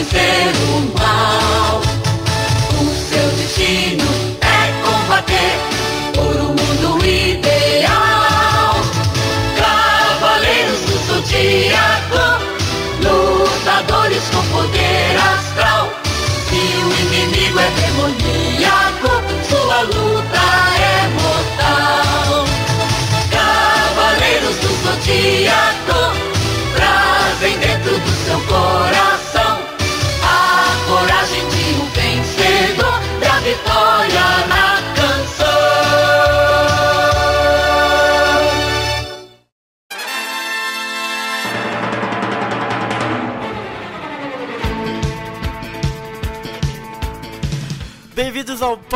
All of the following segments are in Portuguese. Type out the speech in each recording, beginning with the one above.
hão de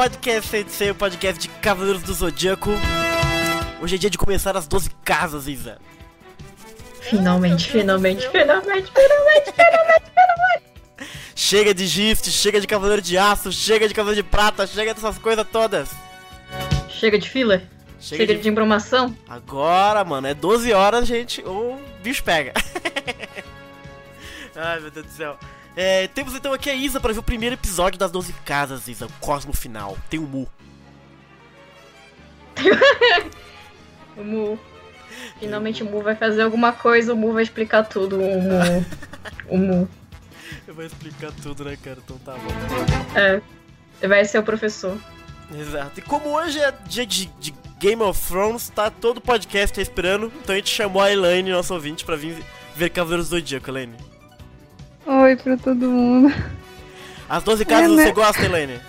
podcast Sensei, o podcast de Cavaleiros do Zodíaco. Hoje é dia de começar as 12 casas, Isa. Finalmente, finalmente, finalmente, finalmente, finalmente, finalmente. Chega de gift, chega de Cavaleiro de Aço, chega de Cavaleiro de Prata, chega dessas coisas todas. Chega de filler? Chega, de... embromação? Agora, mano, é 12 horas, gente, ou o bicho pega. Ai, meu Deus do céu. É, temos então aqui a Isa para ver o primeiro episódio das 12 casas, Isa, o Cosmo Final. Tem o Mu. O Mu. Finalmente o Mu vai fazer alguma coisa, o Mu vai explicar tudo. O Mu. o Mu. Eu vou explicar tudo, né, cara? Então tá bom. É. Vai ser o professor. Exato. E como hoje é dia de, de Game of Thrones, tá todo o podcast esperando, então a gente chamou a Elaine, nosso ouvinte, pra vir ver Cavaleiros do Zodíaco, Elaine. Oi pra todo mundo. As 12 casas É, né? você gosta, Elaine?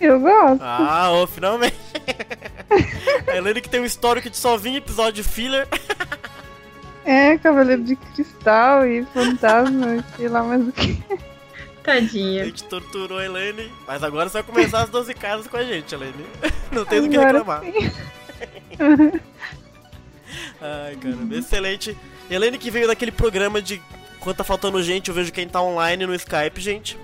Eu gosto. Ah, ô, finalmente. a Elaine que tem um histórico de só vir episódio filler. É, Cavaleiro de Cristal e Fantasma, e sei lá mais o que. A Tadinha. gente torturou a Elaine, mas agora você vai começar as 12 casas com a gente, Elaine. Não tem do que reclamar. Ai, caramba, excelente. Helene que veio daquele programa de quando tá faltando gente, eu vejo quem tá online no Skype, gente.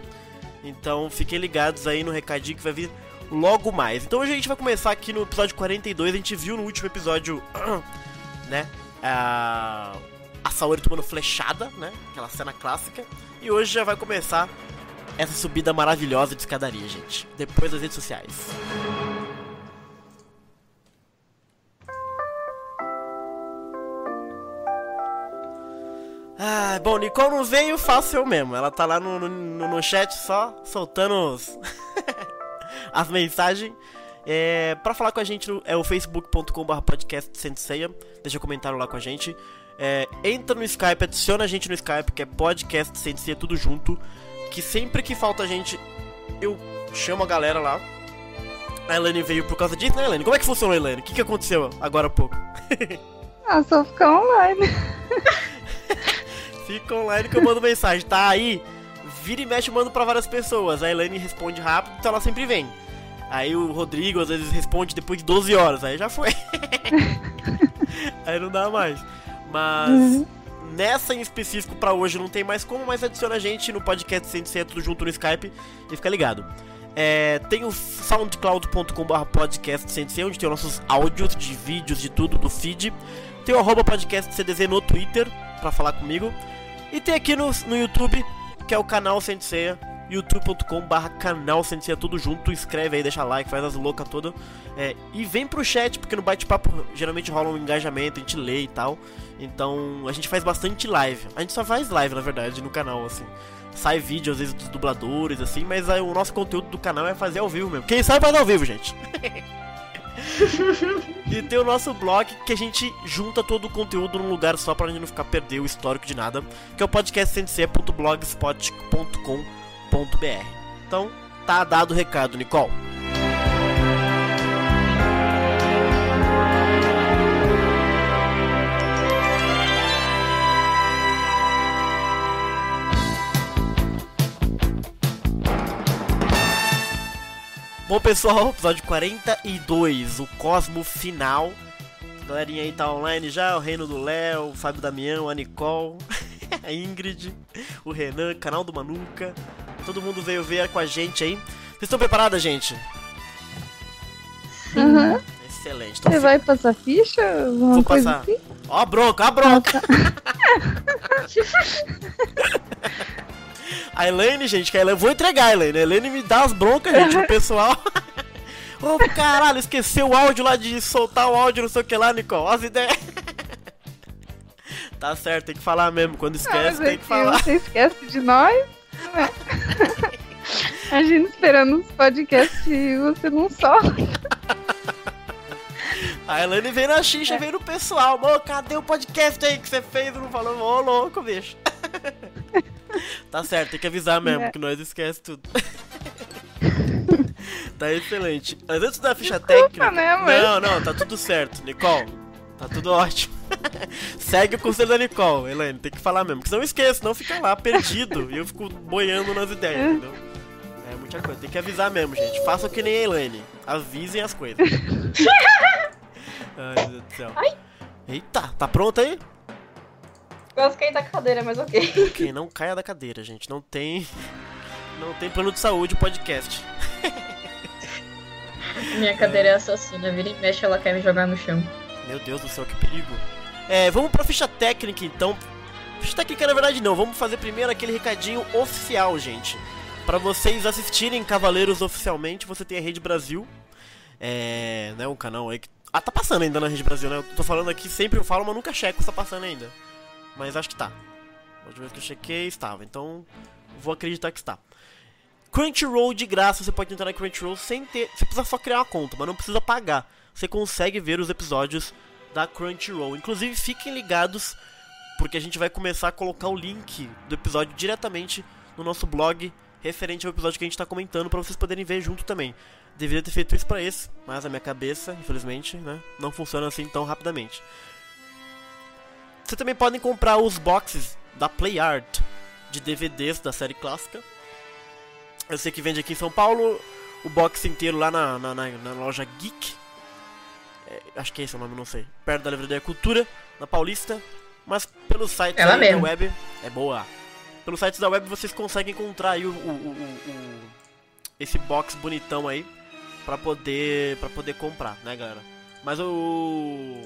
Então fiquem ligados aí no recadinho que vai vir logo mais. Então hoje a gente vai começar aqui no episódio 42. A gente viu no último episódio, né? A, a Saori tomando flechada, né? Aquela cena clássica. E hoje já vai começar essa subida maravilhosa de escadaria, gente. Depois das redes sociais. Ah, bom, Nicole não veio, faço eu mesmo. Ela tá lá no, no, no- chat só, soltando os as mensagens. É, pra falar com a gente é o facebook.com.br podcast Senseia. Deixa um comentário lá com a gente. É, entra no Skype, adiciona a gente no Skype, que é podcast Senseia, tudo junto. Que sempre que falta gente, eu chamo a galera lá. A Elaine veio por causa disso, né, Elaine? Como é que funciona, Elaine? O que, que aconteceu agora há pouco? Ah, só ficar online. Fica online que eu mando mensagem, tá aí? Vira e mexe, eu mando pra várias pessoas. A Elaine responde rápido, então ela sempre vem. Aí o Rodrigo às vezes responde depois de 12 horas, aí já foi. aí não dá mais. Mas nessa em específico pra hoje não tem mais como, mas adiciona a gente no podcast sem ser tudo junto no Skype e fica ligado. É, tem o soundcloud.com.br podcast sem ser, onde tem os nossos áudios de vídeos, de tudo, do feed. Tem o arroba podcast CDZ no Twitter pra falar comigo. E tem aqui no, no YouTube, que é o canal Senseia, youtube.com/barra canal Senseia, tudo junto. Inscreve aí, deixa like, faz as loucas todas. É, e vem pro chat, porque no bate-papo geralmente rola um engajamento, a gente lê e tal. Então a gente faz bastante live. A gente só faz live, na verdade, no canal, assim. Sai vídeo às vezes dos dubladores, assim, mas aí, o nosso conteúdo do canal é fazer ao vivo mesmo. Quem sabe faz ao vivo, gente. E tem o nosso blog que a gente junta todo o conteúdo num lugar só pra gente não ficar perder o histórico de nada, que é o podcastcnc.blogspot.com.br. Então, tá dado o recado, Nicole. Bom, pessoal, episódio 42, o Cosmo Final. A galerinha aí tá online já, o Reino do Léo, o Fábio Damião, a Nicole, a Ingrid, o Renan, canal do Manuca. Todo mundo veio ver com a gente aí. Vocês estão preparadas, gente? Aham. Excelente. Então, Você vai passar ficha? Vou coisa passar. assim? Ó a bronca, ó a bronca. A Elaine, gente, que a Elaine, vou entregar a Elaine. A Elaine me dá as broncas, gente, o pessoal. Ô, caralho, esqueceu o áudio lá de soltar o áudio, não sei o que lá, Nicole. As ideias. Tá certo, tem que falar mesmo. Quando esquece, é tem que falar. Você esquece de nós? né? A gente esperando os podcasts e você não solta. A Elaine veio na xixa, veio no pessoal. Mô, cadê o podcast aí que você fez? Não falou, ô louco, bicho. tá certo, tem que avisar mesmo, É. que nós esquece tudo. tá excelente. Mas antes da ficha Desculpa, técnica. né, mas- Não, não, tá tudo certo, Nicole. Tá tudo ótimo. Segue o conselho da Nicole, Elaine, tem que falar mesmo. Porque senão eu esqueço, não fica lá perdido e eu fico boiando nas ideias, entendeu? É muita coisa, tem que avisar mesmo, gente. Façam que nem a Elaine. Avisem as coisas. Ai, meu Deus do céu. Eita, tá pronto aí? Quase caí da cadeira, mas ok. Ok, não caia da cadeira, gente. Não tem. Não tem plano de saúde podcast. Minha cadeira é assassina, vira e mexe, ela quer me jogar no chão. Meu Deus do céu, que perigo. É, vamos pra ficha técnica então. Ficha técnica na verdade não, vamos fazer primeiro aquele recadinho oficial, gente. Pra vocês assistirem Cavaleiros oficialmente, você tem a Rede Brasil. É. né, um canal aí que. Ah, tá passando ainda na Rede Brasil, né? Eu tô falando aqui, sempre eu falo, mas nunca checo se tá passando ainda. Mas acho que tá. A última vez que eu chequei, estava. Então, vou acreditar que está. Crunchyroll de graça, você pode entrar na Crunchyroll sem ter. Você precisa só criar uma conta, mas não precisa pagar. Você consegue ver os episódios da Crunchyroll. Inclusive, fiquem ligados, porque a gente vai começar a colocar o link do episódio diretamente no nosso blog, referente ao episódio que a gente tá comentando, pra vocês poderem ver junto também. Deveria ter feito isso pra esse, mas a minha cabeça, infelizmente, né, não funciona assim tão rapidamente. Vocês também podem comprar os boxes da Play Art de DVDs da série clássica. Eu sei que vende aqui em São Paulo o box inteiro lá na, na, na- na loja Geek. É, acho que é esse o nome, não sei. Perto da Livraria Cultura, na Paulista. Mas pelo site aí da web. É boa. Pelo site da web vocês conseguem encontrar aí o, o- o- o- esse box bonitão aí pra poder para poder comprar, né, galera? Mas o,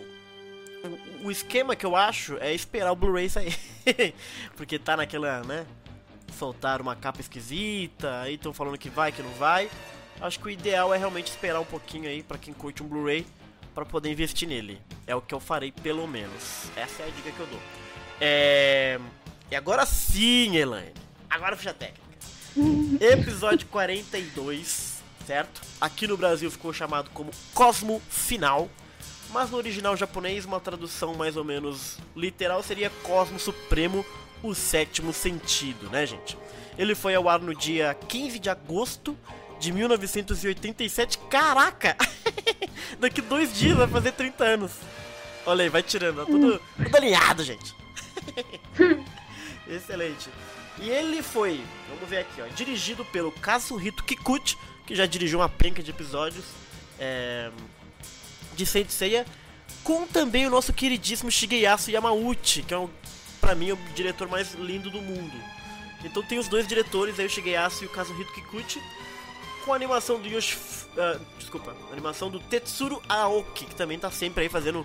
o o esquema que eu acho é esperar o Blu-ray sair. Porque tá naquela, né? Soltaram uma capa esquisita, aí estão falando que vai, que não vai. Acho que o ideal é realmente esperar um pouquinho aí pra quem curte um Blu-ray pra poder investir nele. É o que eu farei pelo menos. Essa é a dica que eu dou. É... E agora sim, Elaine. Agora ficha técnica. Episódio 42, certo? Aqui no Brasil ficou chamado como Cosmo Final. Mas no original japonês, uma tradução mais ou menos literal seria Cosmo Supremo, o sétimo sentido, né, gente? Ele foi ao ar no dia 15 de agosto de 1987. Caraca! Daqui dois dias vai fazer 30 anos. Olha aí, vai tirando, ó, tudo, tudo alinhado, gente. Excelente. E ele foi, vamos ver aqui, ó, dirigido pelo Kazuhito Kikuchi, que já dirigiu uma penca de episódios é, de Saint Seiya, com também o nosso queridíssimo Shigeyasu Yamauchi, que é, um, pra mim, o diretor mais lindo do mundo. Então tem os dois diretores aí, o Shigeyasu e o Kazuhito Kikuchi, com a animação do Yoshi... ah, desculpa, a animação do Tetsuro Aoki, que também tá sempre aí fazendo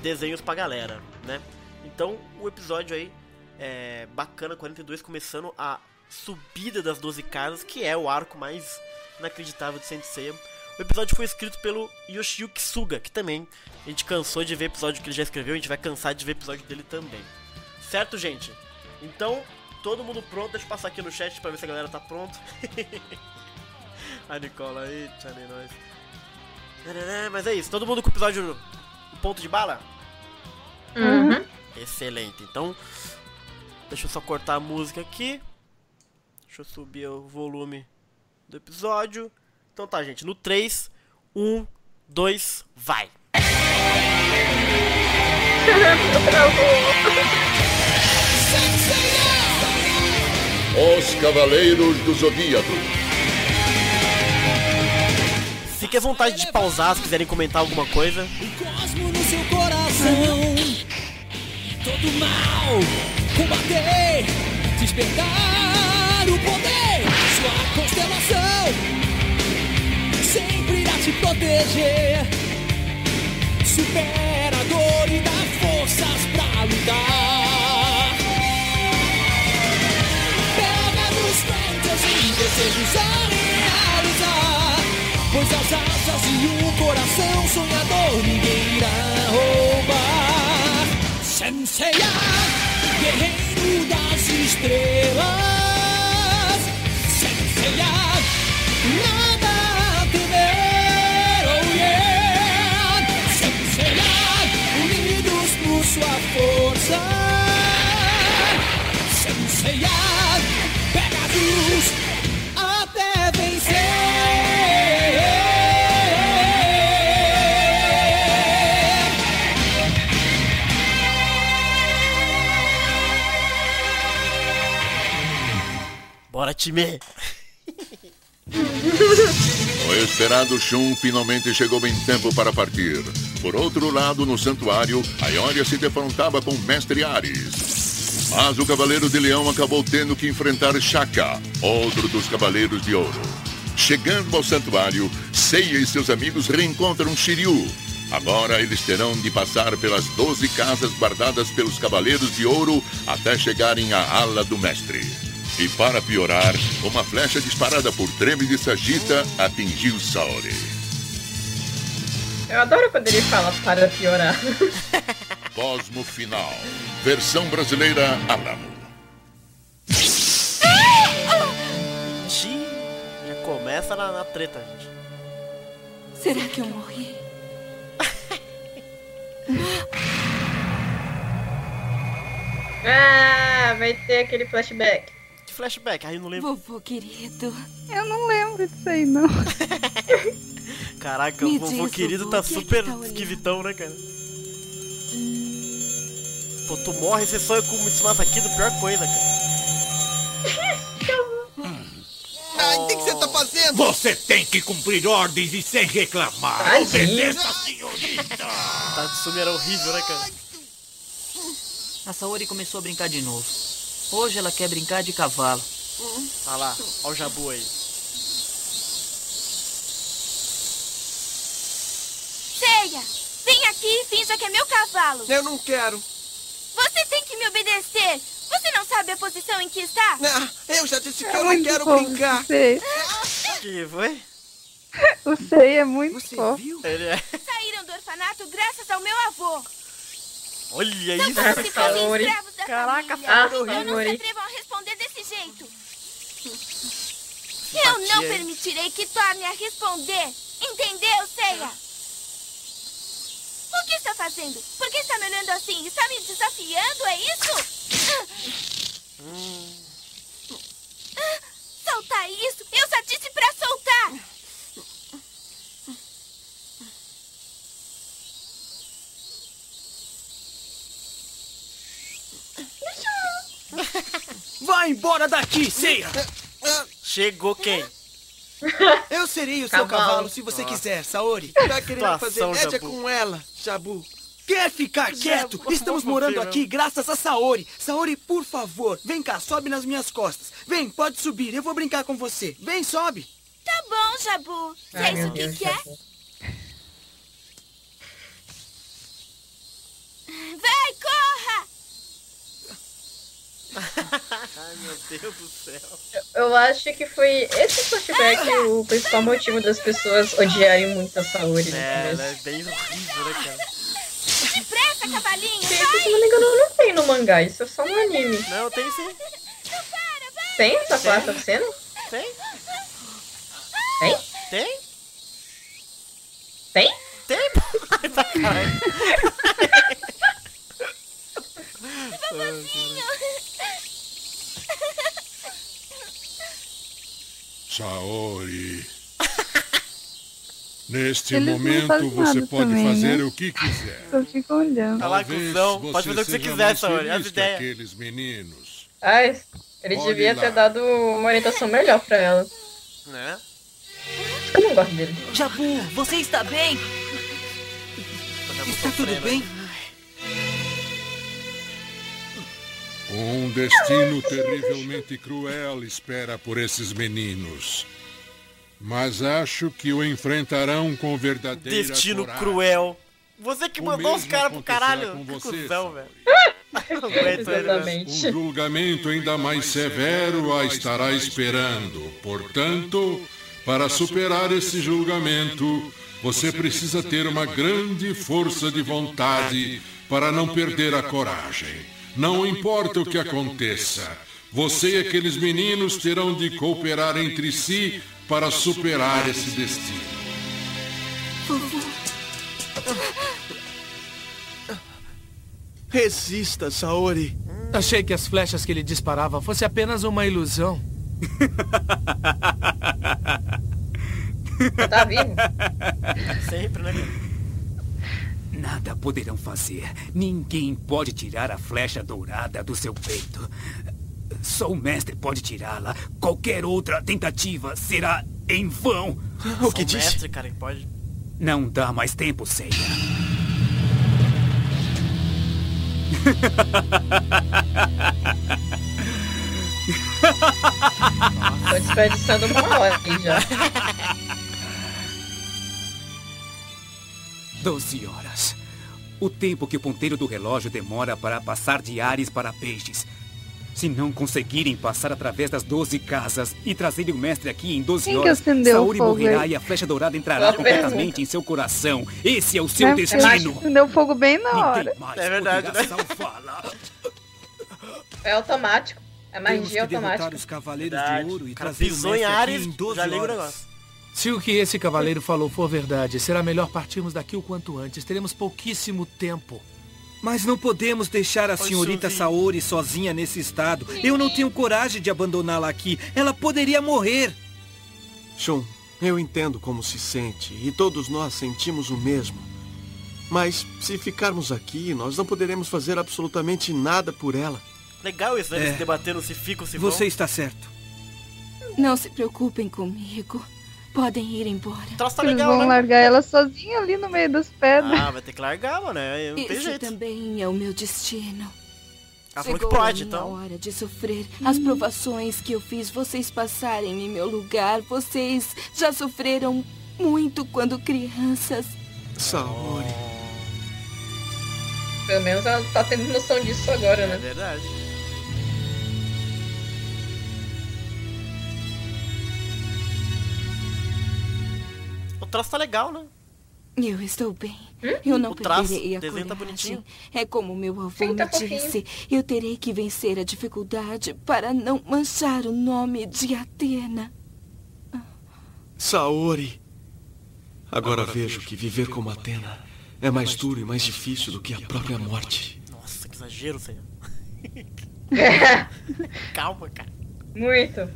desenhos pra galera, né? Então, o episódio aí é bacana, 42, começando a subida das 12 casas, que é o arco mais inacreditável de Saint Seiya. O episódio foi escrito pelo Yoshiyuki Suga, que também a gente cansou de ver episódio que ele já escreveu, a gente vai cansar de ver episódio dele também. Certo, gente? Então, todo mundo pronto, deixa eu passar aqui no chat pra ver se a galera tá pronto. a Nicola aí, tchau, nem nós. Mas é isso, todo mundo com o episódio no ponto de bala? Uhum. Excelente. Então, deixa eu só cortar a música aqui. Deixa eu subir o volume do episódio. Então tá, gente. No 3, 1, 2, vai! Os Cavaleiros do Zodíaco. fique à vontade de pausar se quiserem comentar alguma coisa. O cosmo no seu coração. Todo mal combater, despertar o poder. Sua constelação sempre irá te proteger. Supera a dor e dá forças pra lutar. Pega nos feitos e desejos a realizar. Pois as asas e o coração sonhador ninguém irá roubar. Senseiya, guerreiro das estrelas. Senseiya, nada O esperado Shun finalmente chegou em tempo para partir. Por outro lado, no santuário, a Ioria se defrontava com Mestre Ares. Mas o Cavaleiro de Leão acabou tendo que enfrentar Shaka, outro dos Cavaleiros de Ouro. Chegando ao santuário, Seiya e seus amigos reencontram Shiryu. Agora eles terão de passar pelas 12 casas guardadas pelos Cavaleiros de Ouro até chegarem à ala do Mestre. E para piorar, uma flecha disparada por Treme de Sagita atingiu Saori. Eu adoro quando ele fala para piorar. Cosmo Final. Versão brasileira Alamo. Já começa na, na treta, gente. Será que eu morri? Ah, vai ter aquele flashback. Flashback? Aí eu não lembro. Vovô querido. Eu não lembro disso aí, não. Caraca, Me o vovô diz, querido vovô, tá o que é que super tá olhando? esquisitão, né, cara? Pô, tu morre, você sonha com o Mitsumasa aqui, do pior coisa, cara. Ai, o que você tá fazendo? Você tem que cumprir ordens e sem reclamar. Tadinho. Obedeça, senhorita. Tatsumi era horrível, né, cara? A Saori começou a brincar de novo. Hoje ela quer brincar de cavalo. Olha lá, olha o Jabu aí. Ceia, vem aqui e finja que é meu cavalo. Eu não quero. Você tem que me obedecer. Você não sabe a posição em que está? Ah, eu já disse que É eu não quero fofo, brincar. O Sei. Que foi? O Sei é muito Você fofo. viu? Ele é. Saíram do orfanato graças ao meu avô. Olha São isso, se Caraca, família. Saori. Eu não se atrevam a responder desse jeito. Eu não permitirei que torne a responder. Entendeu, Ceia? O que está fazendo? Por que está me olhando assim? Está me desafiando, é isso? Ah, Soltar isso! Eu só disse pra soltar! Vai embora daqui, Ceia. Chegou quem? eu serei o seu Cavalo. cavalo se você quiser, Saori. Tá querendo fazer média Jabu. com ela, Jabu. Quer ficar quieto? Jabu, Estamos morando aqui graças a Saori. Saori, por favor, vem cá, sobe nas minhas costas. Vem, pode subir, eu vou brincar com você. Vem, sobe. Tá bom, Jabu. Se Ai, é isso que Deus, quer, Jabu. vai, corra! Ai, meu Deus do céu. Eu acho que foi esse flashback o principal motivo das pessoas odiarem muito a Saori no É, ela é bem horrível, né, cara? Depressa, cavalinho, Gente, se não me engano, não tem no mangá, isso é só no anime. Não, tem sim. Tem essa quarta cena? Tem? Tem? Tem? Tem? Tem? Ai, tá Saori. Neste Eles momento você pode também, fazer né? o que quiser. Só fico olhando. Tá lá, Talvez cuzão. Pode fazer o que você quiser, Saori. As ideias. aqueles meninos. Ai, ele Olhe devia lá. ter dado uma orientação melhor pra ela. Né? Como não gosto dele. Jabu, você está bem? Está tudo bem? Um destino terrivelmente cruel espera por esses meninos. Mas acho que o enfrentarão com verdadeira Destino coragem. cruel. Você que O mandou os caras pro caralho. com Que você, cuzão, velho. Velho. Um julgamento ainda mais severo a estará esperando. Portanto, para superar esse julgamento, você precisa ter uma grande força de vontade para não perder a coragem. Não importa o que aconteça, você e aqueles meninos terão de cooperar entre si para superar esse destino. Vovô. Resista, Saori. Achei que as flechas que ele disparava fosse apenas uma ilusão. Tá vivo? Sempre, né? Nada poderão fazer. Ninguém pode tirar a flecha dourada do seu peito. Só o mestre pode tirá-la. Qualquer outra tentativa será em vão. O que disse? mestre, cara, pode. Não dá mais tempo, Seiya. Tô desperdiçando uma hora aqui já. Doze horas. O tempo que o ponteiro do relógio demora para passar de ares para peixes. Se não conseguirem passar através das doze casas e trazerem o mestre aqui em 12 Quem que horas, acendeu Saori morrerá e a flecha dourada entrará completamente em seu coração. Esse é o seu destino. Deu fogo bem na hora. É verdade, né? É automático. É Temos magia que derrotar automática. os Cavaleiros Verdade. de Ouro e cara trazer o em mestre aqui Ares, em 12 já liga o horas. Se o que esse cavaleiro falou for verdade, será melhor partirmos daqui o quanto antes. Teremos pouquíssimo tempo. Mas não podemos deixar a Oi, senhorita Suzy. Saori sozinha nesse estado. Eu não tenho coragem de abandoná-la aqui. Ela poderia morrer. Shun, eu entendo como se sente e todos nós sentimos o mesmo. Mas se ficarmos aqui, nós não poderemos fazer absolutamente nada por ela. Legal isso, né? É. Eles debatendo se fica ou se Você vão. está certo. Não se preocupem comigo. Podem ir embora. troço tá Eles legal, vão né? largar ela sozinha ali no meio das pedras. Ah, vai ter que largar, mano. é- Não tem Esse jeito. também é o meu destino. Ela falou que Chegou pode, então. hora de sofrer as provações que eu fiz vocês passarem em meu lugar. Vocês já sofreram muito quando crianças. Saori. Pelo menos ela tá tendo noção disso agora, É né? verdade. O troço tá legal, né? Eu estou bem. Eu não O traço, perderei a desenho tá coragem. bonitinho. é como meu avô Sim, me tá fofinho. disse. Eu terei que vencer a dificuldade para não manchar o nome de Atena. Saori. Agora vejo que viver como Atena é mais duro e mais difícil do que a própria morte. Nossa, que exagero, senhor. Calma, cara. Muito.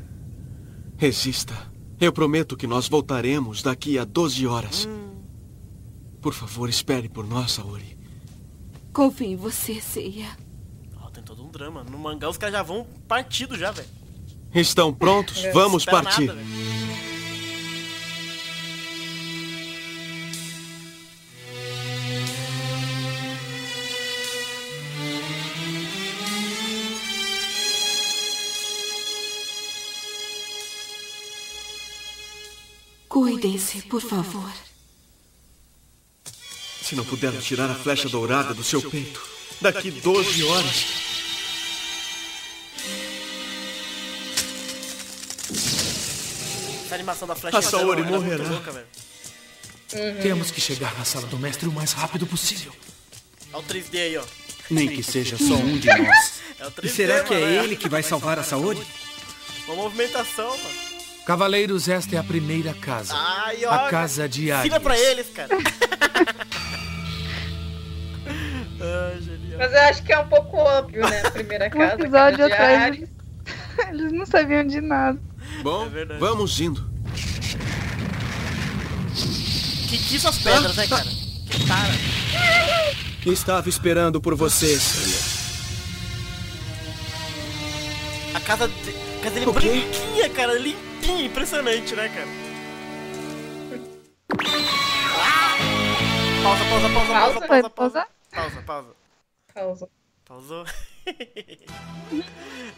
Resista. Eu prometo que nós voltaremos daqui a 12 horas. Por favor, espere por nós, Saori. Confio em você, Seiya. Ó, tem todo um drama. No mangá os caras já vão partido já, velho. Estão prontos? Vamos partir. nada, Cuidem-se, por favor. Se não pudermos tirar a flecha dourada do seu peito, daqui 12 horas. Essa animação da flecha A Saori era muito morrerá. louca, velho. Temos que chegar na sala do mestre o mais rápido possível. Olha o 3D aí, ó. Nem que seja só um de nós. É o 3D, E será que mano, é ele que vai salvar a Saori? Uma movimentação, mano. Cavaleiros, esta é a primeira casa. Ai, a casa de Ares. Ensina pra eles, cara. Ai, genial. Mas eu acho que é um pouco óbvio, né? A primeira Um casa. episódio casa de atrás, eles, eles não sabiam de nada. Bom, verdade. vamos indo. Que que essas pedras, né, cara? Que cara. Estava esperando por você, Seiya. A casa, de... a casa dele é branquinha, cara. Limpinha. Impressionante, né, cara? Pausa, pausa, pausa, pausa, pausa, pausa. pausar? Pausa, pausa. Pausa. Pausou?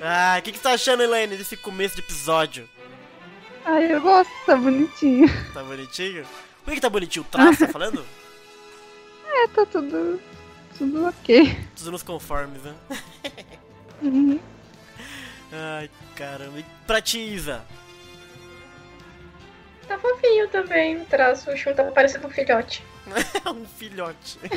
ah, o que, que você tá achando, Elaine, desse começo de episódio? Ai, eu gosto, tá bonitinho. Tá bonitinho? Por que, que tá bonitinho? O traço, tá falando? É, tá tudo. Tudo ok. Tudo nos conformes, né? Uhum. Ai, caramba. E pra ti, Isa? Tá fofinho também, o traço. O Shun tá parecendo um filhote. Um filhote.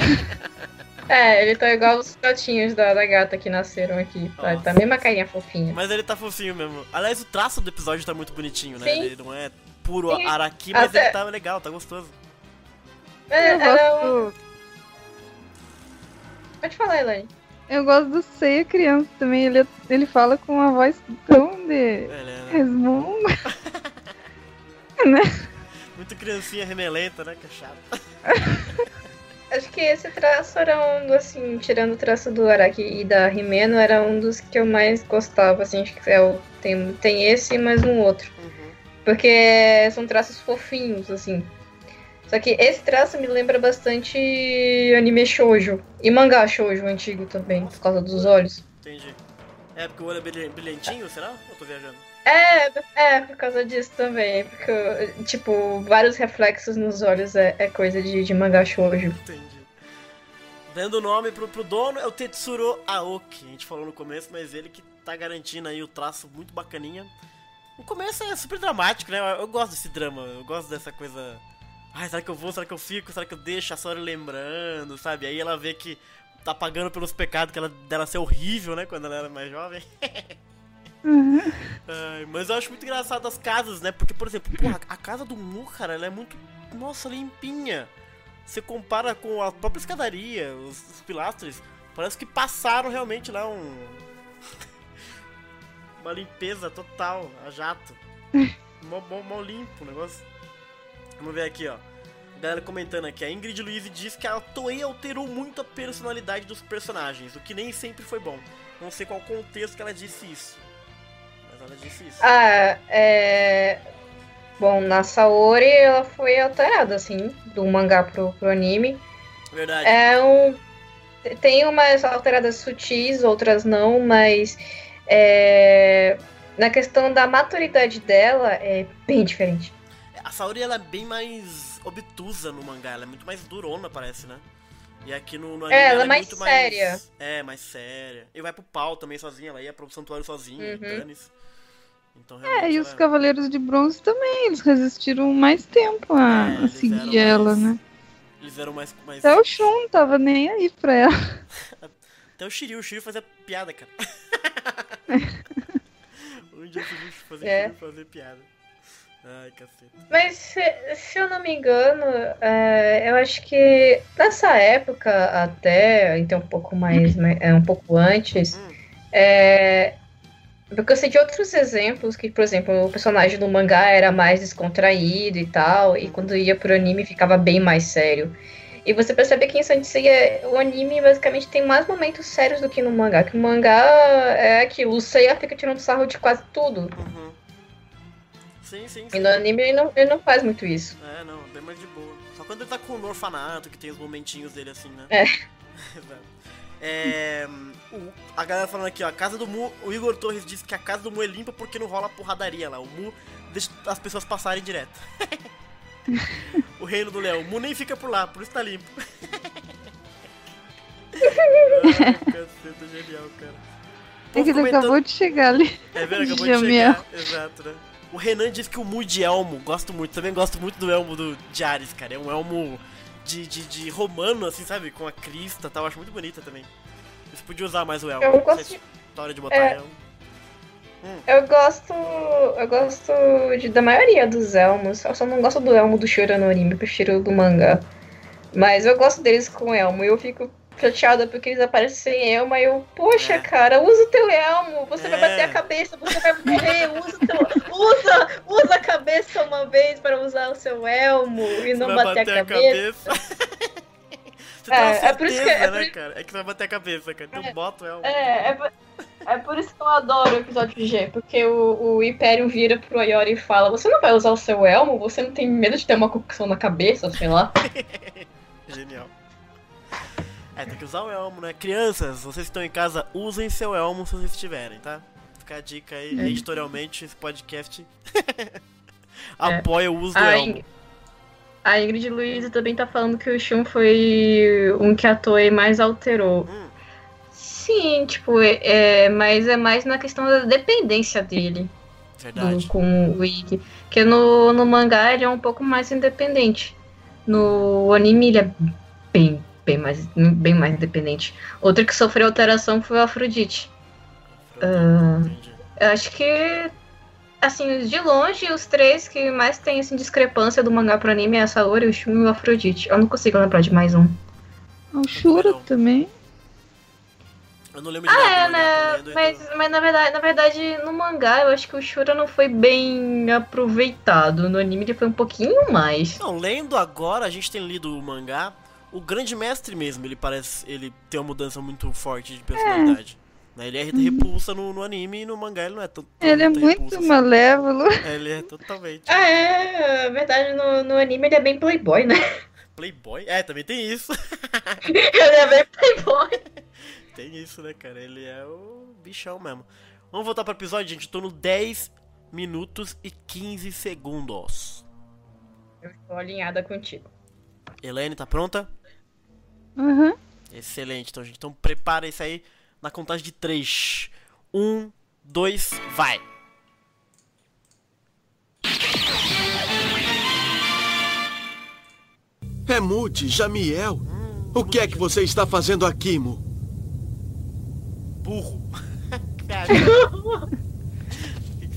É, ele tá igual os filhotinhos da, da gata que nasceram aqui. Tá, tá a mesma carinha fofinha. Mas ele tá fofinho mesmo. Aliás, o traço do episódio tá muito bonitinho, né? Sim. Ele não é puro Sim. araqui, mas Até- ele tá legal, tá gostoso. É, eu gosto. Pode falar, Elaine. Eu gosto do Seiya criança também. Ele, ele fala com uma voz tão de. Ele é resmungo. né? muito criancinha remelenta, né? Que é chato. Acho que esse traço era um dos, assim, tirando o traço do Araki e da Rimeno, era um dos que eu mais gostava, assim, acho que é o, tem, tem esse e mais um outro. Porque são traços fofinhos, assim. Só que esse traço me lembra bastante anime shoujo. E mangá shoujo antigo também, por causa dos olhos. Entendi. É porque o olho é brilhan- brilhantinho, será? Ou tô viajando? É, é, por causa disso também. Porque, tipo, vários reflexos nos olhos é, é coisa de, de mangá shoujo. Entendi. Dando nome pro, pro dono é o Tetsuro Aoki. A gente falou no começo, mas ele que tá garantindo aí o traço muito bacaninha. O começo é super dramático, né? Eu, eu gosto desse drama, eu gosto dessa coisa. Ai, será que eu vou? Será que eu fico? Será que eu deixo a Sora lembrando, sabe? Aí ela vê que tá pagando pelos pecados que ela, dela ser horrível, né? Quando ela era mais jovem. Ai, mas eu acho muito engraçado as casas, né? Porque, por exemplo, porra, a casa do Mu, cara, ela é muito, nossa, limpinha. Você compara com a própria escadaria, os, os pilastros, parece que passaram realmente lá um. Uma limpeza total, a jato. mó, mó, mó limpo o negócio. Vamos ver aqui, ó. A galera comentando aqui, a Ingrid Luiz diz que a Toei alterou muito a personalidade dos personagens, o que nem sempre foi bom. Não sei qual contexto que ela disse isso. Mas ela disse isso. Ah, é. Bom, na Saori ela foi alterada, assim, do mangá pro, pro anime. Verdade. É um. Tem umas alteradas sutis, outras não, mas. é, Na questão da maturidade dela, é bem diferente. A Saori ela é bem mais obtusa no mangá, ela é muito mais durona, parece, né? E aqui no, no anime É, ela é é mais muito séria. mais. É, mais séria. E vai pro pau também sozinha, ela ia pro santuário sozinha, Uhum. dane-se. Então, É, e os Cavaleiros de Bronze também, eles resistiram mais tempo a, É, a seguir ela, mais- né? Eles eram mais. mais... Até o Shun tava nem aí pra ela. Até o Shiryu, o Shiryu fazia piada, cara. um dia eu vi fazer É. Fazer piada. Ai, caceta. Mas se, se eu não me engano, é, eu acho que nessa época até, então um pouco mais, né, é, um pouco antes, é, porque eu sei de outros exemplos que, por exemplo, o personagem do mangá era mais descontraído e tal, e quando ia pro anime ficava bem mais sério. E você percebe que em Saint Seiya, o anime basicamente tem mais momentos sérios do que no mangá. Que o mangá é aquilo, o Seiya fica tirando sarro de quase tudo. Sim, sim, sim. E no anime ele não, ele não faz muito isso. É, não, bem mais de boa. Só quando ele tá com o orfanato, que tem os momentinhos dele assim, né? É. Exato. É, o- a galera falando aqui, ó, a casa do Mu, o Igor Torres disse que a casa do Mu é limpa porque não rola porradaria lá. O Mu deixa as pessoas passarem direto. o reino do Léo, o Mu nem fica por lá, por isso tá limpo. Ai, caceta, genial, cara. É que ele comentando- acabou de chegar ali. É verdade, acabou de de chegar. Exato, né? O Renan disse que o Mu de Elmo, gosto muito, também gosto muito do Elmo do de Ares, cara. É um Elmo de, de, de romano, assim, sabe? Com a crista e tal, acho muito bonita também. Eles podiam usar mais o Elmo. Eu gosto de- história de botar É. Elmo. Eu gosto. Eu gosto de, da maioria dos elmos. Eu só não gosto do elmo do Shura no anime, eu prefiro o do mangá. Mas eu gosto deles com elmo. E eu fico chateada porque eles aparecem sem elmo. Aí eu, poxa, cara, usa o teu elmo. Você vai bater a cabeça, você vai morrer. Usa, o teu, usa, usa a cabeça uma vez para usar o seu elmo e não bater, bater a a cabeça. Você tem uma É, é por isso que- certeza, é por né, cara? É que vai bater a cabeça, cara. Então bota o Elmo. É, é, por- é por isso que eu adoro o episódio G, porque o, o Império vira pro Ayori e fala: Você não vai usar o seu elmo? Você não tem medo de ter uma concussão na cabeça, sei lá? Genial. É, tem que usar o elmo, né? Crianças, vocês que estão em casa, usem seu elmo se vocês tiverem, tá? Fica a dica aí, É. editorialmente, esse podcast apoia o uso do A elmo. Ing- A Ingrid Luiz também tá falando que o Shun foi um que a Toei mais alterou. Sim, tipo, é, é, mas é mais na questão da dependência dele Verdade. do- com o Ikki. Porque no, no mangá ele é um pouco mais independente. No anime ele é bem, bem, mais, bem mais independente. Outro que sofreu alteração foi o Afrodite. Ah, eu acho que, assim, de longe, os três que mais tem assim, discrepância do mangá pro anime é a Saori, o Shun e o Afrodite. Eu não consigo lembrar de mais um. O Shura também. Eu não lembro de Ah, é, né? Mas, mas na, verdade, na verdade, no mangá, eu acho que o Shura não foi bem aproveitado. No anime ele foi um pouquinho mais. Não, lendo agora, a gente tem lido o mangá. O grande mestre mesmo, ele parece. Ele tem uma mudança muito forte de personalidade. Né, Ele é repulsa no, no anime e no mangá ele não é tão. Ele é muito repulsa assim. malévolo. É, ele é totalmente. Ah, é. Na verdade, no, no anime ele é bem playboy, né? Playboy? É, também tem isso. ele é bem playboy. tem isso, né, cara? Ele é o bichão mesmo. Vamos voltar pro episódio, gente. Eu tô no 10 minutos e 15 segundos. Eu estou alinhada contigo. Elaine, tá pronta? Uhum. Excelente, então, gente. Então prepara isso aí na contagem de 3. 1, 2, vai! É Mude, Jamiel. O que é que você está fazendo aqui, Mu? Burro.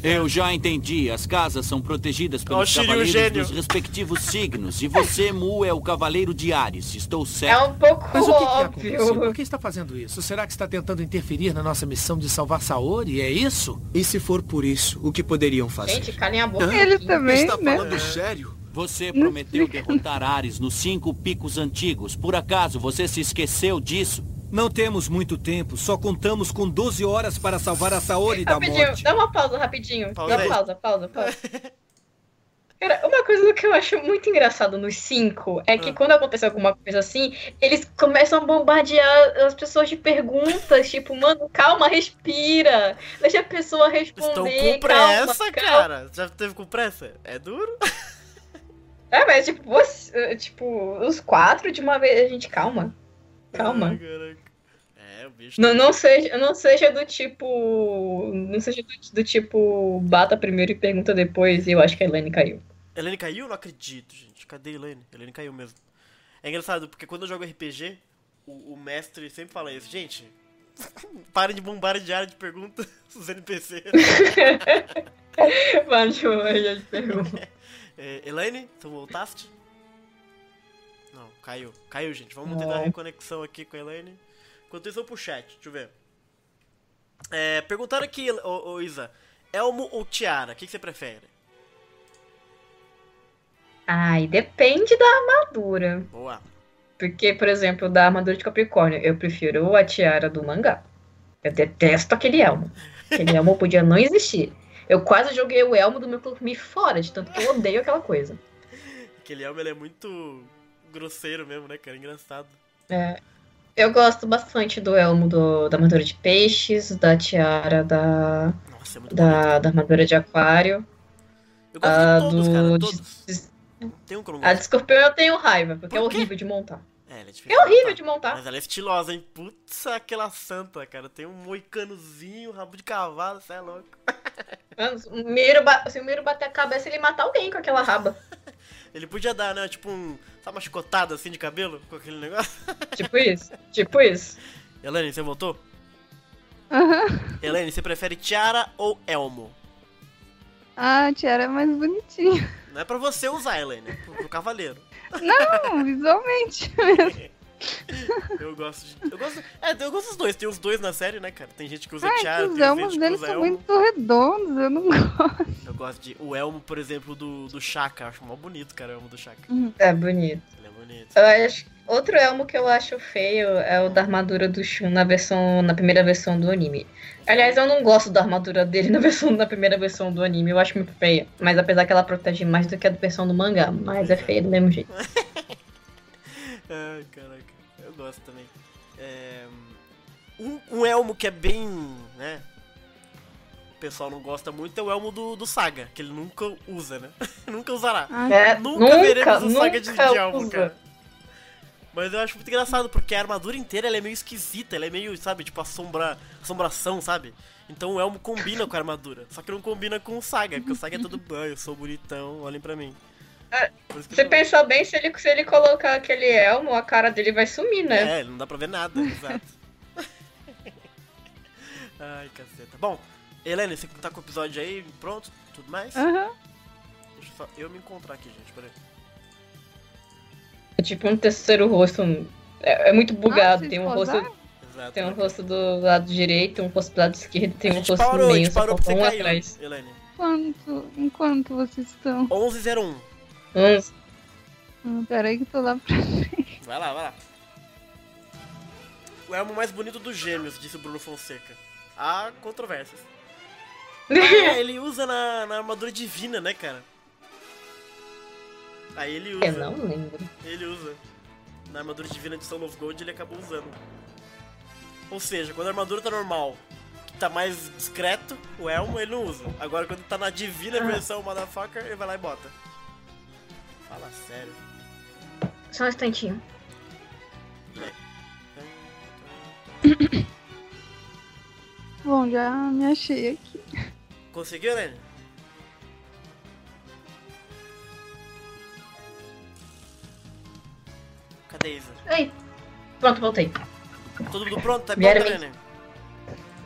Eu já entendi. As casas são protegidas Ó, pelos Shiryu cavaleiros gênio. dos respectivos signos. E você, Mu, é o cavaleiro de Ares. Estou certo. É um pouco Mas o que, que? Por que está fazendo isso? Será que está tentando interferir na nossa missão de salvar Saori? É isso? E se for por isso, o que poderiam fazer? Gente, calem a boca. Ele também, Está né? falando sério? Você prometeu derrotar Ares nos cinco picos antigos. Por acaso você se esqueceu disso? Não temos muito tempo, só contamos com 12 horas para salvar a Saori da Rapidinho, morte. dá uma pausa rapidinho. Pausa dá pausa, pausa, pausa. Cara, uma coisa que eu acho muito engraçado nos cinco é que Ah. quando acontece alguma coisa assim, eles começam a bombardear as pessoas de perguntas, tipo, mano, calma, respira. Deixa a pessoa responder. Estão com calma, pressa, calma. cara. Já teve com pressa? É duro? É, mas tipo, você, tipo, os quatro de uma vez, a gente, calma. Calma. É, o bicho. Não, não, seja, não seja do tipo. Não seja do, do tipo, bata primeiro e pergunta depois, e eu acho que a Elaine caiu. Elaine caiu? Não acredito, gente. Cadê a Elaine? Elaine caiu mesmo. É engraçado, porque quando eu jogo RPG, o, o mestre sempre fala isso. Gente, parem de bombardear de perguntas os NPCs. Deixa eu eu te pergunto. É, Elaine, tu voltaste? Caiu. Caiu, gente. Vamos tentar reconexão aqui com a Elaine. Enquanto isso, eu vou pro chat. Deixa eu ver. É, perguntaram aqui, ô, ô Isa. Elmo ou Tiara? O que, que você prefere? Ai, depende da armadura. Boa. Porque, por exemplo, da armadura de Capricórnio, eu prefiro a tiara do mangá. Eu detesto aquele elmo. Aquele elmo podia não existir. Eu quase joguei o elmo do meu clube fora, de tanto que eu odeio aquela coisa. Aquele Elmo ele é muito grosseiro mesmo, né, cara? Engraçado. É, eu gosto bastante do elmo do- da armadura de peixes, da tiara da, Nossa, é muito da, da armadura de aquário. Eu gosto a de todos, do- cara. de- Todos. Tem um A de escorpião eu tenho raiva, porque é Por quê? horrível de montar. É, ela é É horrível de montar. Mas ela é estilosa, hein? Putz, aquela santa, cara. Tem um moicanozinho, rabo de cavalo, você é louco. Mano, se o Miro, bater a cabeça, ele mata alguém com aquela raba. Ele podia dar, né? Tipo um. Sabe uma chicotada assim de cabelo com aquele negócio? Tipo isso, tipo isso. Elaine, você voltou? Aham. Elaine, você prefere Tiara ou Elmo? Ah, a tiara é mais bonitinha. Não é pra você usar, Elaine, é pro, pro cavaleiro. Não, visualmente mesmo. Eu gosto de. Eu gosto. É, eu gosto dos dois. Tem os dois na série, né, cara? Tem gente que usa Ai, Tiara, os tem elmos gente deles são Elmo. muito redondos, eu não gosto. Eu gosto de. O Elmo, por exemplo, do, do Shaka. Eu acho mó bonito, cara, o Elmo do Shaka. É bonito. Ele é bonito. Eu acho- Outro elmo que eu acho feio é o da armadura do Shun na versão na primeira versão do anime. Aliás, eu não gosto da armadura dele na versão na primeira versão do anime, eu acho muito feia. Mas apesar que ela protege mais do que a versão do mangá, mas é feia do mesmo jeito. Ai, caraca. Eu gosto também. É, Um, um elmo que é bem, né? O pessoal não gosta muito é o elmo do, do Saga, que ele nunca usa, né? nunca usará. É, nunca, nunca, veremos o Saga de, de elmo, usa. cara. Mas eu acho muito engraçado, porque a armadura inteira ela é meio esquisita, ela é meio, sabe, tipo assombra, assombração, sabe? Então o elmo combina com a armadura, só que não combina com o Saga, porque o Saga é todo, "Ah, eu sou bonitão, olhem pra mim. Que Você pensou bem, se ele, se ele colocar aquele elmo, a cara dele vai sumir, né? É, não dá pra ver nada, exato. Ai, caceta. Bom, Helene, você que tá com o episódio aí pronto? Tudo mais? Aham. Deixa eu, só, eu me encontrar aqui, gente, peraí. É tipo um terceiro rosto. É, é muito bugado. Ah, tem um rosto. Exato. Tem um rosto do lado direito, um rosto do lado esquerdo, tem a um gente rosto parou, a meio, gente só parou falta você um caiu, atrás. Helene. Quanto? Enquanto vocês estão? 1101. Uns. Ah, peraí que tô lá pra Vai lá, vai lá. O elmo mais bonito dos gêmeos, disse o Bruno Fonseca. Há controvérsias. Ah, ele usa na, na armadura divina, né, cara? Aí ele usa. Eu não lembro. Ele usa. Na armadura divina de Soul of Gold ele acabou usando. Ou seja, quando a armadura tá normal, que tá mais discreto, o elmo ele não usa. Agora quando tá na divina Ah. versão motherfucker, ele vai lá e bota. Fala sério. Só um instantinho. Bom, já me achei aqui. Conseguiu, né? Cadê Isa? Aí. Pronto, voltei. Todo mundo pronto? Tá bom, Vieram né,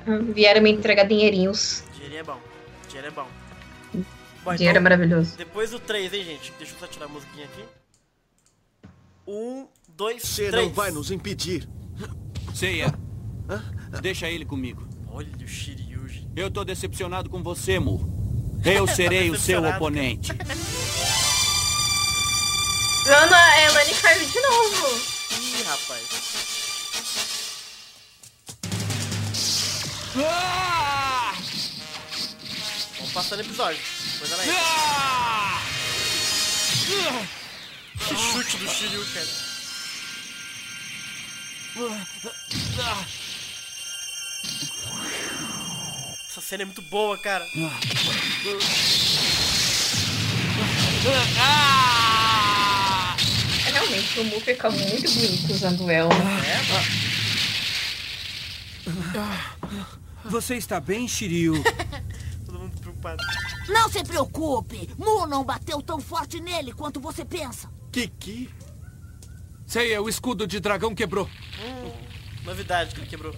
me- Vieram me entregar dinheirinhos. Dinheiro é bom. Dinheiro é bom. Bom, Dinheiro é maravilhoso. Depois do 3, hein, gente? Deixa eu só tirar a musiquinha aqui. Um, dois, Você três. não vai nos impedir. Ceia. Deixa ele comigo. Olha o Shiryuji. Eu tô decepcionado com você, Mu. Eu serei o seu oponente. Ana, a Elane caiu de novo. Ih, rapaz. Vamos passando episódio. Coisa aí. Que chute do Shiryu, cara. Essa cena é muito boa, cara. É, Realmente, o Mu fica muito bonito usando o elmo. Você está bem, Shiryu? Preocupado. Não se preocupe. Mu não bateu tão forte nele quanto você pensa. Kiki? Ceia, o escudo de dragão quebrou. Hum, novidade que ele quebrou.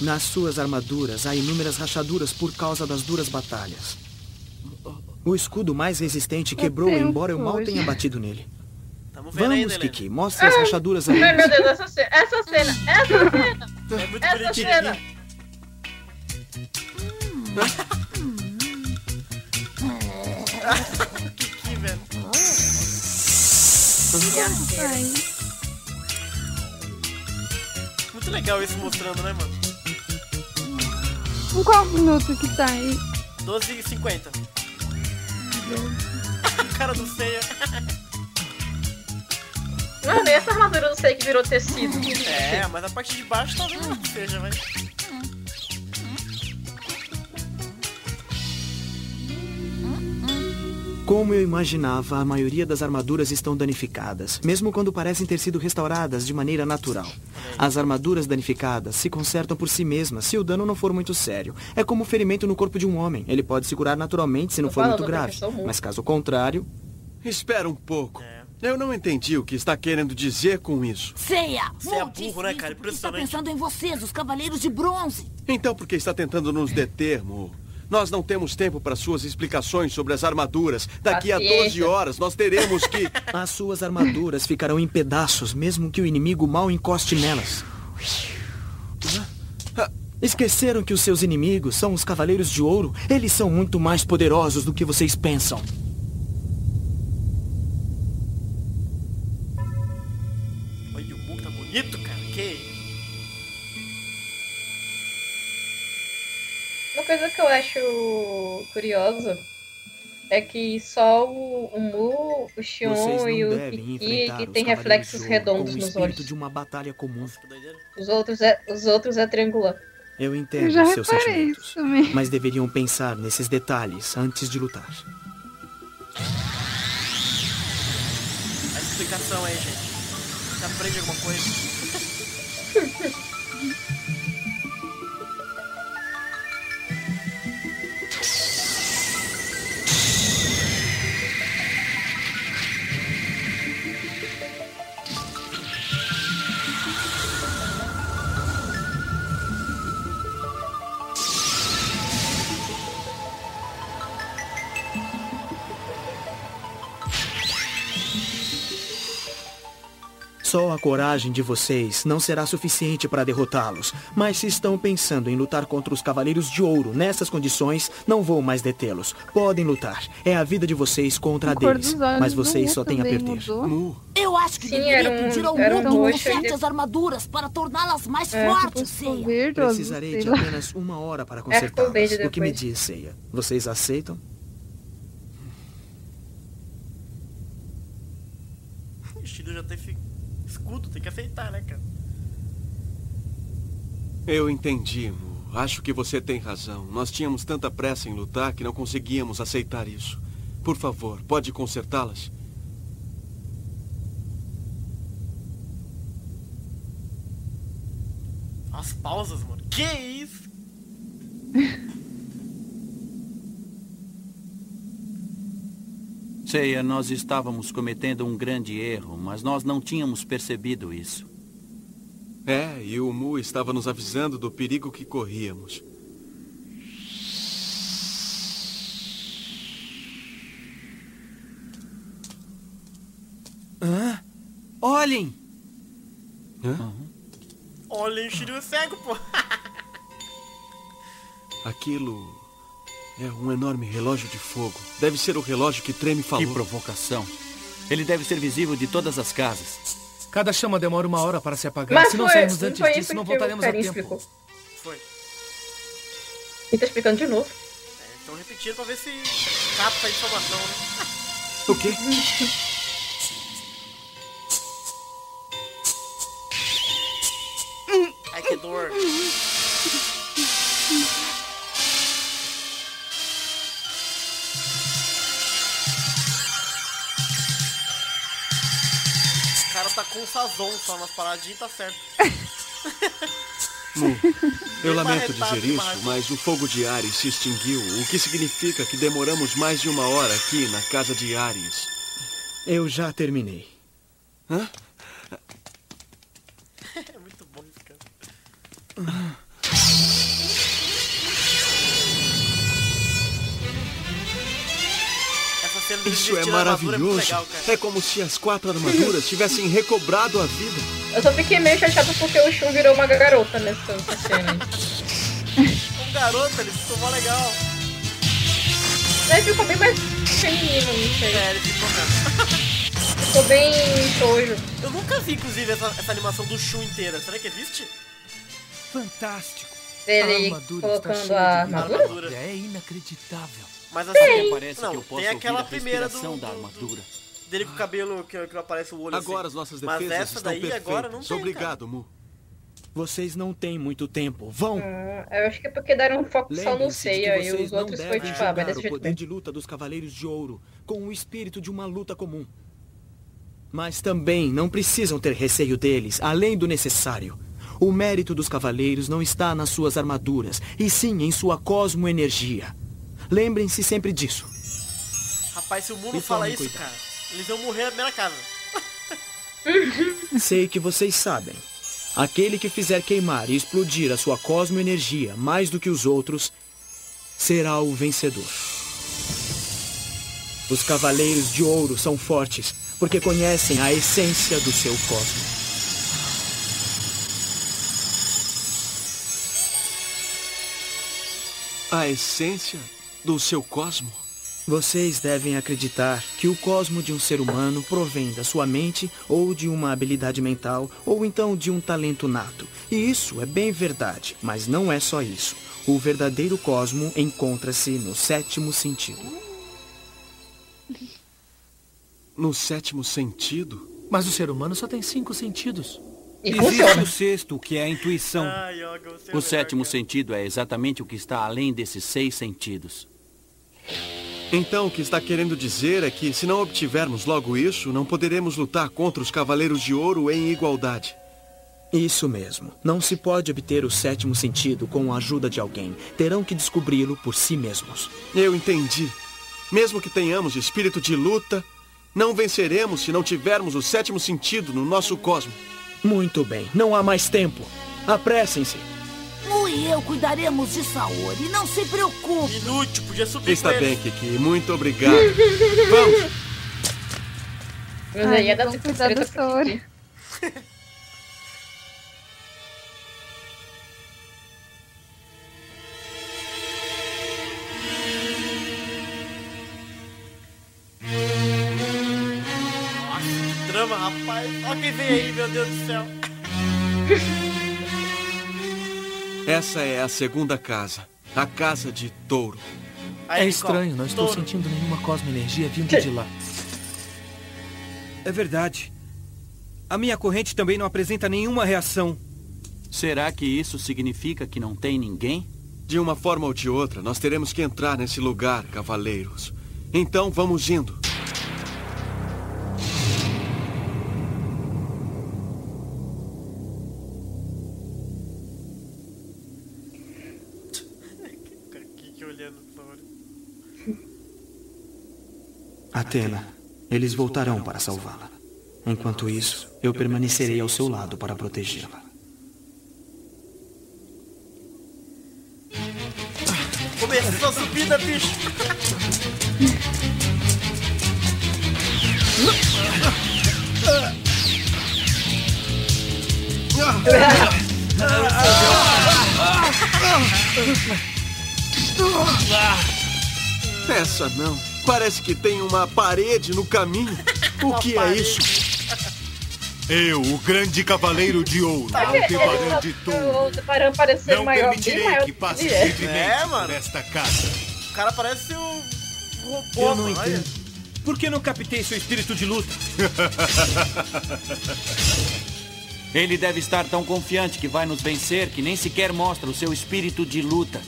Nas suas armaduras há inúmeras rachaduras por causa das duras batalhas. O escudo mais resistente quebrou, embora eu mal tenha batido nele. Vamos. Kiki, mostre as rachaduras aí. Ai, meu Deus, essa cena, essa cena, essa cena, É muito essa bonitinho. cena. Kiki, velho. Muito legal isso mostrando, né, mano? Em qual minuto que tá aí? 12 e 50. Cara do ceia. Mano, e essa armadura do sei que virou tecido? É, mas a parte de baixo talvez não seja, vai. Como eu imaginava, a maioria das armaduras estão danificadas, mesmo quando parecem ter sido restauradas de maneira natural. As armaduras danificadas se consertam por si mesmas se o dano não for muito sério. É como o ferimento no corpo de um homem. Ele pode se curar naturalmente se não for muito grave. Mas caso contrário, Espera um pouco. É. Eu não entendi o que está querendo dizer com isso. Ceia! Você é burro, né, cara? está pensando em vocês, os Cavaleiros de Bronze. Então por que está tentando nos deter, Mu? Nós não temos tempo para suas explicações sobre as armaduras. Daqui a 12 Paciência. horas nós teremos que. as suas armaduras ficarão em pedaços, mesmo que o inimigo mal encoste nelas. Esqueceram que os seus inimigos são os Cavaleiros de Ouro? Eles são muito mais poderosos do que vocês pensam. Coisa que eu acho curiosa é que só o, o Mu, o Xion e o Kiki que tem reflexos redondos nos olhos. de uma batalha comum. Os outros é, os outros é triangular. Eu entendo Eu já seus sentimentos, mas deveriam pensar nesses detalhes antes de lutar. A explicação aí, gente. Você aprende alguma coisa? Só a coragem de vocês não será suficiente para derrotá-los. Mas se estão pensando em lutar contra os Cavaleiros de Ouro nessas condições, não vou mais detê-los. Podem lutar. É a vida de vocês contra a deles. Mas vocês só têm a perder. mudou. Eu acho que Sim, deveria um- pedir ao um mundo que roxo conserte as armaduras para torná-las mais É, fortes, Seiya. Verde ou azul, Precisarei de apenas uma hora para É, consertá-las. O que me diz, Seiya? Vocês aceitam? O Shido já tem fi- escudo, tem que aceitar, né, cara? Eu entendi, Mu. Acho que você tem razão. Nós tínhamos tanta pressa em lutar que não conseguíamos aceitar isso. Por favor, pode consertá-las? As pausas, mano. Que isso? Ceia, nós estávamos cometendo um grande erro, mas nós não tínhamos percebido isso. É, e o Mu estava nos avisando do perigo que corríamos. Hã? Olhem! Hã? Olha, o Shiryu cego, pô. Aquilo é um enorme relógio de fogo. Deve ser o relógio que Treme falou. Que provocação. Ele deve ser visível de todas as casas. Cada chama demora uma hora para se apagar. Mas se não foi, sairmos não antes foi disso, isso não que voltaremos o a Karim tempo. explicou. Foi. E tá explicando de novo. Estão repetindo pra ver se capta a informação, né? O quê? sazon só nas paradinhas, tá certo. Mu, eu lamento dizer isso, mas o fogo de Ares se extinguiu, o que significa que demoramos mais de uma hora aqui na casa de Ares. Eu já terminei. Hã? É muito bom isso, cara. Isso é muito maravilhoso. legal. É como se as quatro armaduras tivessem recobrado a vida. Eu só fiquei meio chateado porque o Shun virou uma garota nessa, cena. Um garoto, ele ficou mó legal. Ele ficou bem mais feminino, não sei. É, ele ficou mesmo. Ficou bem shoujo. Eu nunca vi, inclusive, essa, essa animação do Shun inteira. Será que existe? Fantástico. Está colocando a armadura? É inacreditável. Mas assim, parece não, que eu posso tem aquela ouvir a primeira do, da do- armadura. dele com o cabelo que, que não aparece o olho Agora assim. as nossas Mas defesas essa estão daí perfeitas. agora não tem, Obrigado, Mu. Vocês não têm muito tempo. Vão! Hum, eu acho que é porque deram um foco só no Seiya e os não outros foi tipo, ah, o poder de luta dos Cavaleiros de Ouro com o espírito de uma luta comum. Mas também não precisam ter receio deles, além do necessário. O mérito dos cavaleiros não está nas suas armaduras, e sim em sua cosmoenergia. Lembrem-se sempre disso. Rapaz, se o mundo fala isso, cuidado. cara, eles iam morrer na primeira casa. Sei que vocês sabem. Aquele que fizer queimar e explodir a sua cosmoenergia mais do que os outros será o vencedor. Os cavaleiros de ouro são fortes porque conhecem a essência do seu cosmo. A essência do seu cosmo? Vocês devem acreditar que o cosmo de um ser humano provém da sua mente ou de uma habilidade mental ou então de um talento nato. E isso é bem verdade, mas não é só isso. O verdadeiro cosmo encontra-se no sétimo sentido. No sétimo sentido? Mas o ser humano só tem cinco sentidos. Existe o sexto, que é a intuição. O sétimo sentido é exatamente o que está além desses seis sentidos. Então, o que está querendo dizer é que, se não obtivermos logo isso, não poderemos lutar contra os Cavaleiros de Ouro em igualdade. Isso mesmo. Não se pode obter o sétimo sentido com a ajuda de alguém. Terão que descobri-lo por si mesmos. Eu entendi. Mesmo que tenhamos espírito de luta, não venceremos se não tivermos o sétimo sentido no nosso cosmo. Muito bem. Não há mais tempo. Apressem-se. E eu cuidaremos de Saori, não se preocupe. Inútil, podia subir Está com bem, ele. Kiki. Muito obrigado. Vamos! Mas aí ia dar vamos super cuidar da pra Saori. Nossa, que drama, rapaz. Olha quem vem aí, meu Deus do céu. Essa é a segunda casa. A casa de touro. é estranho, não estou sentindo nenhuma cosmoenergia vindo de lá. É verdade. A minha corrente também não apresenta nenhuma reação. Será que isso significa que não tem ninguém? De uma forma ou de outra, nós teremos que entrar nesse lugar, cavaleiros. Então vamos indo. Atena, eles voltarão para salvá-la. Enquanto isso, eu permanecerei ao seu lado para protegê-la. Começou a subida, bicho. Essa não. Parece que tem uma parede no caminho. O que é isso? Eu, o grande cavaleiro de ouro, Aldebaran de Touro, o não maior, permitirei maior que passe é. livremente É, mano. por esta casa. O cara parece um robô, Eu não entendo. Por que não captei seu espírito de luta? Ele deve estar tão confiante que vai nos vencer que nem sequer mostra o seu espírito de luta.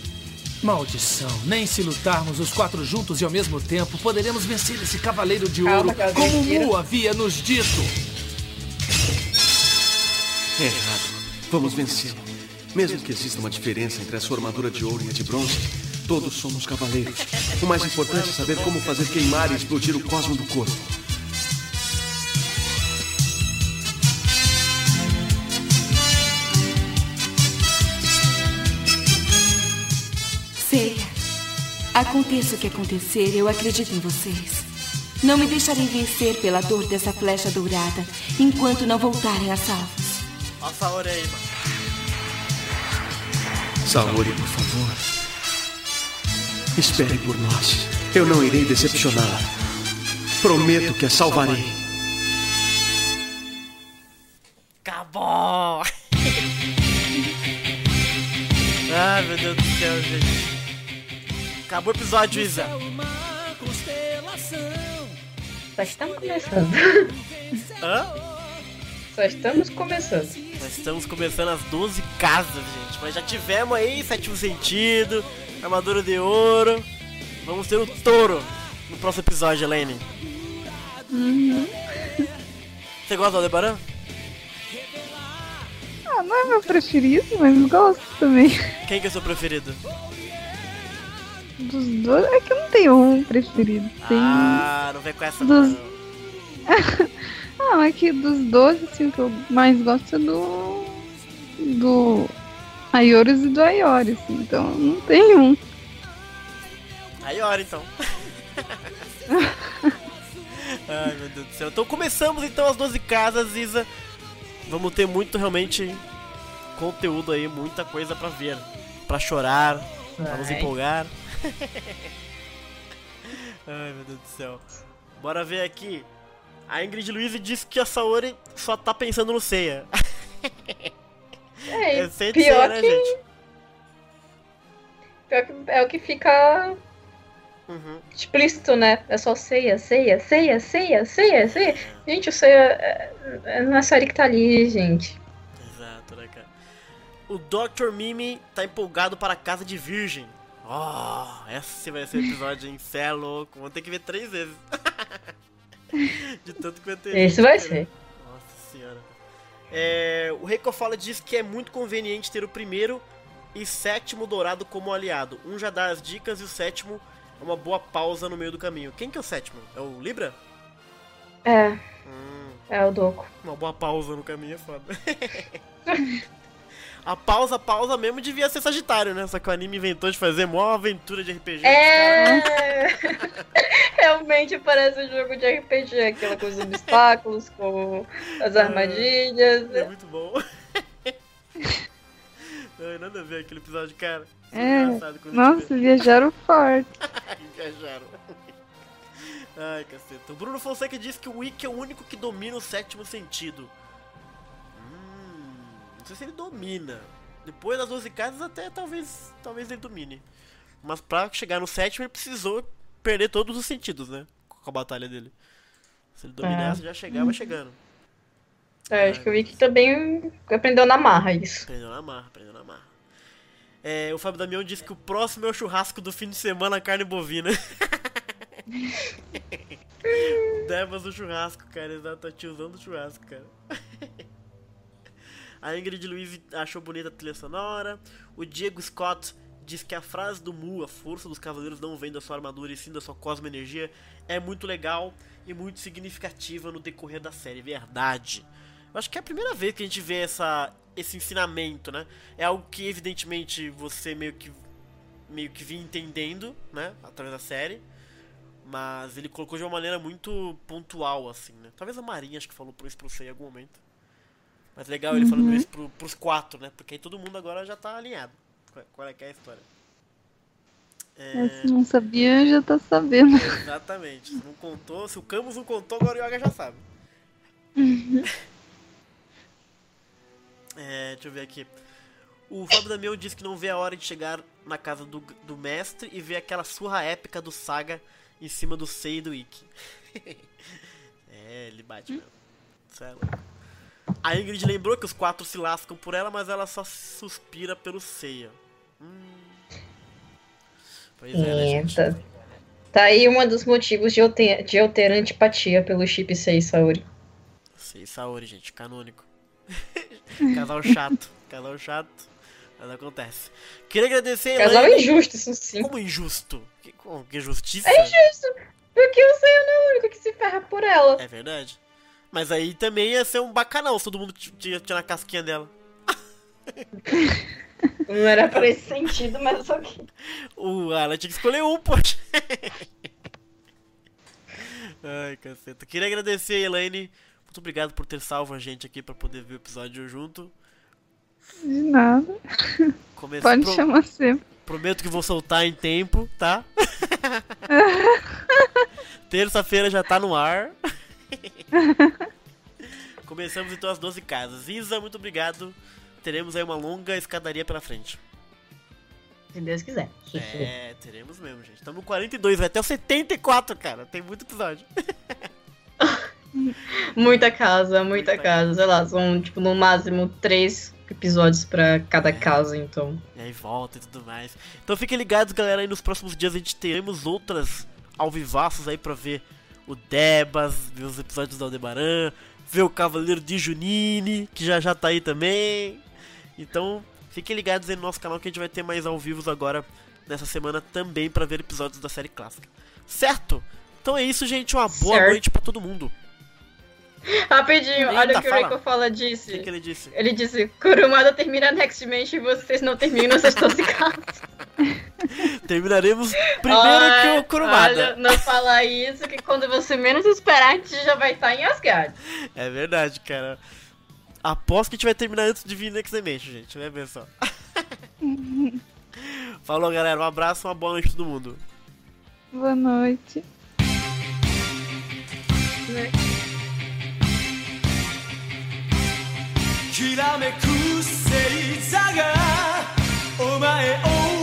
Maldição, nem se lutarmos os quatro juntos e ao mesmo tempo poderemos vencer esse cavaleiro de Calma, ouro, alguém como. Mu havia nos dito. Errado. Vamos vencê-lo. Mesmo que exista uma diferença entre a sua armadura de ouro e a de bronze, todos somos cavaleiros. O mais importante é saber como fazer queimar e explodir o cosmo do corpo. Aconteça o que acontecer, eu acredito em vocês. Não me deixarei vencer pela dor dessa flecha dourada enquanto não voltarem a salvos. Aí, mano. Saori, por favor. Espere por nós. Eu não irei decepcioná-la. Prometo que a salvarei. Acabou! Ai, meu Deus do céu, gente. Acabou o episódio, Isa. Só estamos começando. Hã? Só estamos começando. Nós estamos começando as 12 casas, gente. Mas já tivemos aí sétimo sentido, armadura de ouro. Vamos ter o touro no próximo episódio, Elaine. Uhum. Você gosta do Aldebaran? Ah, não é meu preferido, mas gosto também. Quem que é o seu preferido? Dos dois. É que eu não tenho um preferido. Tem. Ah, não vem com essa Dos- não. Não, é que dos dois, assim, o que eu mais gosto é do. Do. Aioris e do Aiori, assim. Então, não tem um. Hora então. Ai meu Deus do céu. Então começamos então as 12 casas, Isa. Vamos ter muito realmente conteúdo aí, muita coisa pra ver. Pra chorar, pra nos Vai. empolgar. Ai, meu Deus do céu. Bora ver aqui. A Ingrid Luiz disse que a Saori só tá pensando no Seiya. É, É sem pior né, que... gente? Pior que é o que fica Uhum. explícito, né? É só ceia, ceia, ceia, ceia, ceia, ceia. Gente, o ceia é, é, é série que tá ali, gente. Exato, né, cara? O Dr. Mimi tá empolgado para a casa de virgem. Oh, esse vai ser o episódio, hein? Cê é louco. Vamos ter que ver três vezes. de tanto que vai ter. Esse vai cara. ser. Nossa senhora. É, o Reiko fala diz que é muito conveniente ter o primeiro e sétimo dourado como aliado. Um já dá as dicas e o sétimo é uma boa pausa no meio do caminho. Quem que é o sétimo? É o Libra? É. Hum. É o Doco. Uma boa pausa no caminho é foda. A pausa, pausa mesmo devia ser Sagitário, né? Só que o anime inventou de fazer mó aventura de RPG. É. Realmente parece um jogo de RPG, aquela coisa dos obstáculos com as armadilhas. É muito bom. Não, nada a ver aquele episódio, cara. É. quando Nossa, viajaram forte. Viajaram. Ai, caceta. O Bruno Fonseca disse que o Wiki é o único que domina o sétimo sentido. Não sei se ele domina. Depois das 12 casas, até talvez, talvez ele domine. Mas pra chegar no sétimo, ele precisou perder todos os sentidos, né? Com a batalha dele. Se ele dominasse, já chegava chegando. É, acho que o Wiki também aprendeu na marra isso. Aprendeu na marra, aprendeu na marra. É, o Fábio Damião disse que o próximo é o churrasco do fim de semana, carne bovina. Devas do churrasco, cara. Exato, a tiozão do churrasco, cara. A Ingrid Luiz achou bonita a trilha sonora. O Diego Scott diz que a frase do Mu, a força dos cavaleiros não vem da sua armadura e sim da sua cosmo energia, é muito legal e muito significativa no decorrer da série. Verdade. Eu acho que é a primeira vez que a gente vê essa, esse ensinamento, né? É algo que evidentemente você meio que meio que vinha entendendo, né, através da série. Mas ele colocou de uma maneira muito pontual, assim, né? Talvez a Marinha acho que falou por isso pro Sei em algum momento. Mas legal ele falando Uhum. isso pro, pros quatro, né? Porque aí todo mundo agora já tá alinhado. Qual- é que é a história? É, Se não sabia, já tá sabendo. Exatamente. Se não contou, se o Camus não contou, agora o Yoga já sabe. É, deixa eu ver aqui. O Fábio Damião disse que não vê a hora de chegar na casa do, do mestre e ver aquela surra épica do Saga em cima do Sei e do Ikki. é, ele bate mesmo. Isso é louco. A Ingrid lembrou que os quatro se lascam por ela, mas ela só suspira pelo Seiya. Hum. Pois é, né, gente? Tá aí um dos motivos de eu ter, de eu ter antipatia pelo chip 6 Saori. Sei, Saori, gente, canônico. Casal chato, casal chato, mas acontece. Queria agradecer. Casal Elaine- injusto, isso sim. Como injusto? Que, como, que justiça? É injusto, porque o Seiya não é o único que se ferra por ela. É verdade. Mas aí também ia ser um bacanal se todo mundo tinha na casquinha dela. Não era por esse sentido, mas só que. O, ah, ela tinha que escolher um, poxa. Ai, caceta. Queria agradecer a Elaine. Muito obrigado por ter salvo a gente aqui pra poder ver o episódio junto. De nada. Come- Pode pro- chamar sempre. Prometo que vou soltar em tempo, tá? Terça-feira já tá no ar. Começamos então as 12 casas. Isa, muito obrigado. Teremos aí uma longa escadaria pela frente. Se Deus quiser. É, teremos mesmo, gente. Estamos no 42, vai até o 74, cara. Tem muito episódio. Muita casa, muita casa. Sei lá, são tipo no máximo três episódios pra cada casa, então. E aí volta e tudo mais. Então fiquem ligados, galera, aí nos próximos dias a gente teremos outras alvivaços aí pra ver o Debas, ver os episódios do Aldebaran, ver o Cavaleiro de Junine, que já já tá aí também. Então, fiquem ligados aí no nosso canal que a gente vai ter mais ao vivos agora nessa semana também pra ver episódios da série clássica. Certo? Então é isso, gente. Uma boa Certo. noite pra todo mundo. Rapidinho, olha Eita, o que o fala. Reiko fala disse. O que, que ele disse? Ele disse, Kurumada termina Next Mente e vocês não terminam essas 12 casas. Terminaremos primeiro olha, que o Kurumada. Olha, não fala isso, que quando você menos esperar, a gente já vai estar em Asgard. É verdade, cara. Aposto que a gente vai terminar antes de vir Next Dimension, gente. Vai ver só. Falou, galera. Um abraço, uma boa noite todo mundo. Boa noite. きらめく星座がお前を